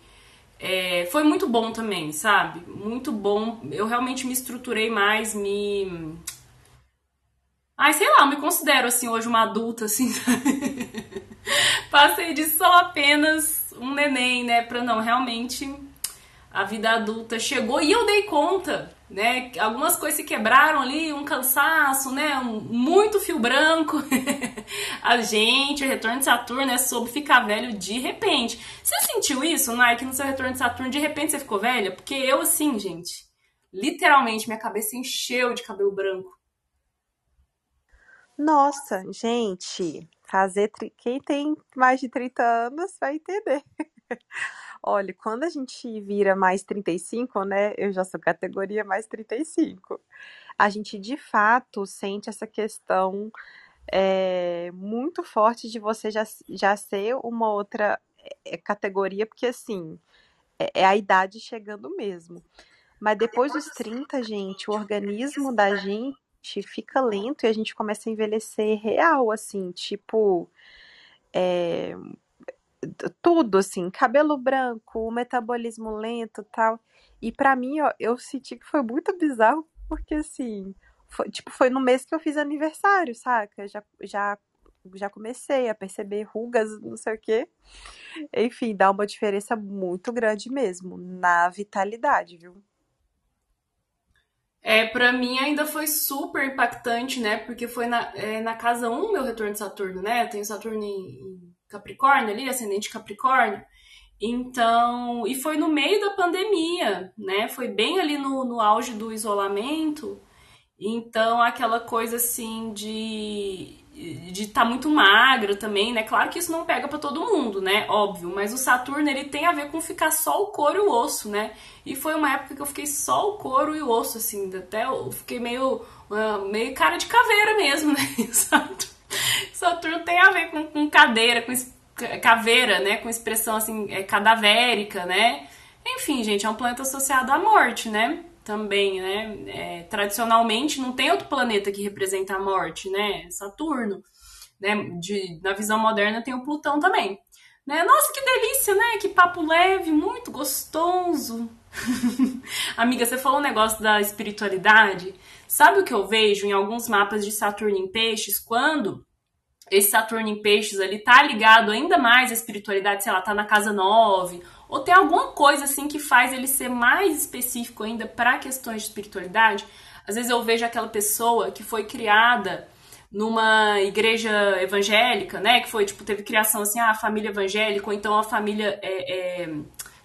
É, foi muito bom também, sabe? Muito bom. Eu realmente me estruturei mais, me. Ai, sei lá, eu me considero assim hoje uma adulta, assim. Passei de só apenas um neném, né? Pra não, realmente a vida adulta chegou e eu dei conta, né? Algumas coisas se quebraram ali, um cansaço, né? Um, muito fio branco. a gente, o retorno de Saturno é sobre ficar velho de repente. Você sentiu isso, Nike, no seu retorno de Saturno? De repente você ficou velha? Porque eu, assim, gente, literalmente minha cabeça encheu de cabelo branco. Nossa, gente, fazer. Quem tem mais de 30 anos vai entender. Olha, quando a gente vira mais 35, né? Eu já sou categoria mais 35. A gente de fato sente essa questão é, muito forte de você já, já ser uma outra é, categoria, porque assim, é, é a idade chegando mesmo. Mas depois dos 30, gente, o organismo da gente fica lento e a gente começa a envelhecer real, assim, tipo. É, tudo, assim, cabelo branco, metabolismo lento tal. E para mim, ó, eu senti que foi muito bizarro, porque assim, foi, tipo, foi no mês que eu fiz aniversário, saca? Já, já, já comecei a perceber rugas, não sei o quê. Enfim, dá uma diferença muito grande mesmo na vitalidade, viu? É, para mim ainda foi super impactante, né? Porque foi na, é, na casa 1 meu retorno de Saturno, né? Eu tenho Saturno em, Capricórnio ali, ascendente Capricórnio. Então, e foi no meio da pandemia, né? Foi bem ali no, no auge do isolamento. Então, aquela coisa assim de de estar tá muito magro também, né? Claro que isso não pega para todo mundo, né? Óbvio, mas o Saturno ele tem a ver com ficar só o couro e o osso, né? E foi uma época que eu fiquei só o couro e o osso, assim, até eu fiquei meio, uh, meio cara de caveira mesmo, né? Saturno, Saturno tem a ver com, com cadeira, com caveira, né? Com expressão assim, é, cadavérica, né? Enfim, gente, é um planeta associado à morte, né? Também, né? É, tradicionalmente não tem outro planeta que representa a morte, né? Saturno. Né? De, na visão moderna tem o Plutão também. Né? Nossa, que delícia, né? Que papo leve, muito gostoso. Amiga, você falou um negócio da espiritualidade. Sabe o que eu vejo em alguns mapas de Saturno em Peixes? Quando esse Saturno em Peixes ali tá ligado ainda mais à espiritualidade, sei lá, tá na casa 9, ou tem alguma coisa assim que faz ele ser mais específico ainda para questões de espiritualidade. Às vezes eu vejo aquela pessoa que foi criada numa igreja evangélica, né? Que foi, tipo, teve criação assim, a família evangélica, ou então a família é, é,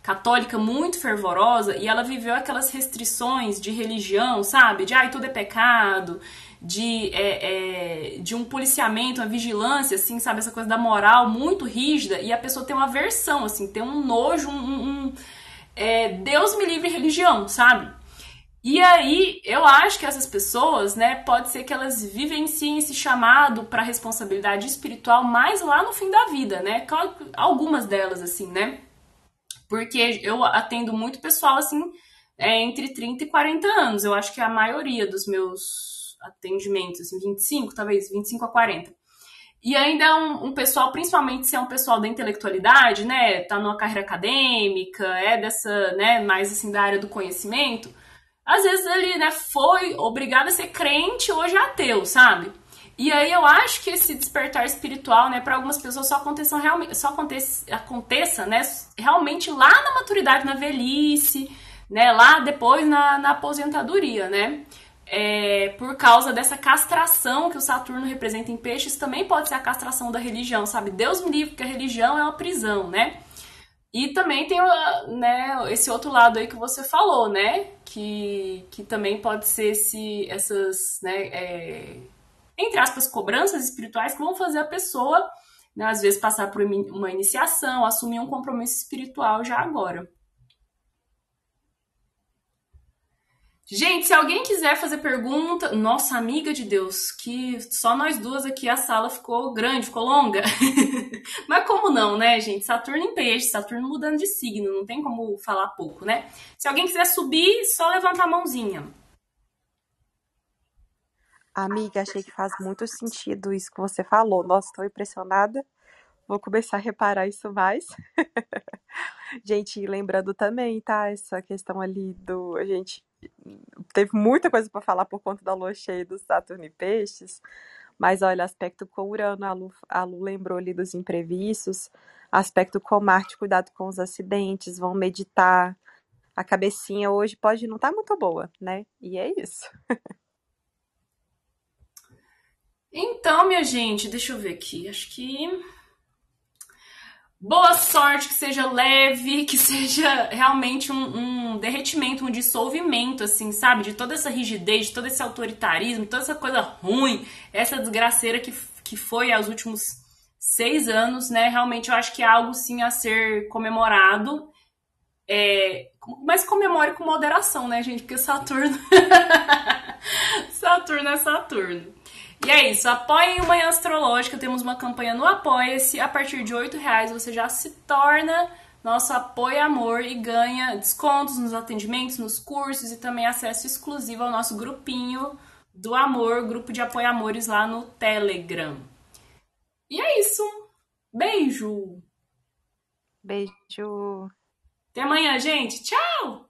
católica muito fervorosa, e ela viveu aquelas restrições de religião, sabe? De ai, tudo é pecado, de, é, é, de um policiamento, uma vigilância, assim, sabe? Essa coisa da moral muito rígida, e a pessoa tem uma aversão, assim, tem um nojo, um. um é, Deus me livre religião, sabe? E aí, eu acho que essas pessoas, né, pode ser que elas vivenciem esse chamado para responsabilidade espiritual mais lá no fim da vida, né? Algumas delas, assim, né? Porque eu atendo muito pessoal, assim, é, entre 30 e 40 anos. Eu acho que é a maioria dos meus atendimentos, assim, 25, talvez, 25 a 40. E ainda é um, um, pessoal, principalmente se é um pessoal da intelectualidade, né? Tá numa carreira acadêmica, é dessa, né, mais assim, da área do conhecimento às vezes ele, né, foi obrigado a ser crente, hoje é ateu, sabe? E aí eu acho que esse despertar espiritual, né, para algumas pessoas só aconteça realmente, só aconteça, aconteça, né, realmente lá na maturidade, na velhice, né, lá depois na, na aposentadoria, né? É, por causa dessa castração que o Saturno representa em peixes, também pode ser a castração da religião, sabe? Deus me livre que a religião é uma prisão, né? E também tem né, esse outro lado aí que você falou, né? Que, que também pode ser esse, essas, né, é, entre aspas, cobranças espirituais que vão fazer a pessoa, né, às vezes, passar por uma iniciação, assumir um compromisso espiritual já agora. Gente, se alguém quiser fazer pergunta, nossa amiga de Deus, que só nós duas aqui a sala ficou grande, ficou longa. Mas como não, né, gente? Saturno em peixe, Saturno mudando de signo, não tem como falar pouco, né? Se alguém quiser subir, só levanta a mãozinha. Amiga, achei que faz muito sentido isso que você falou. Nossa, estou impressionada. Vou começar a reparar isso mais. gente, lembrando também, tá? Essa questão ali do. A gente teve muita coisa para falar por conta da lua cheia do Saturno e Peixes, mas olha, aspecto com Urano, a Lu, a Lu lembrou ali dos imprevistos, aspecto com Marte, cuidado com os acidentes, vão meditar. A cabecinha hoje pode não estar tá muito boa, né? E é isso. Então, minha gente, deixa eu ver aqui. Acho que boa sorte, que seja leve, que seja realmente um, um, derretimento, um dissolvimento, assim, sabe? De toda essa rigidez, de todo esse autoritarismo, toda essa coisa ruim, essa desgraceira que, que foi aos últimos seis anos, né? Realmente eu acho que é algo, sim, a ser comemorado. É, mas comemore com moderação, né, gente? Porque Saturno. Saturno é Saturno. E é isso, apoiem o Manhã Astrológica, temos uma campanha no Apoia-se, a partir de R$ reais você já se torna nosso apoio amor e ganha descontos nos atendimentos, nos cursos e também acesso exclusivo ao nosso grupinho do amor, grupo de apoio amores lá no Telegram. E é isso. Beijo. Beijo. Até amanhã, gente. Tchau.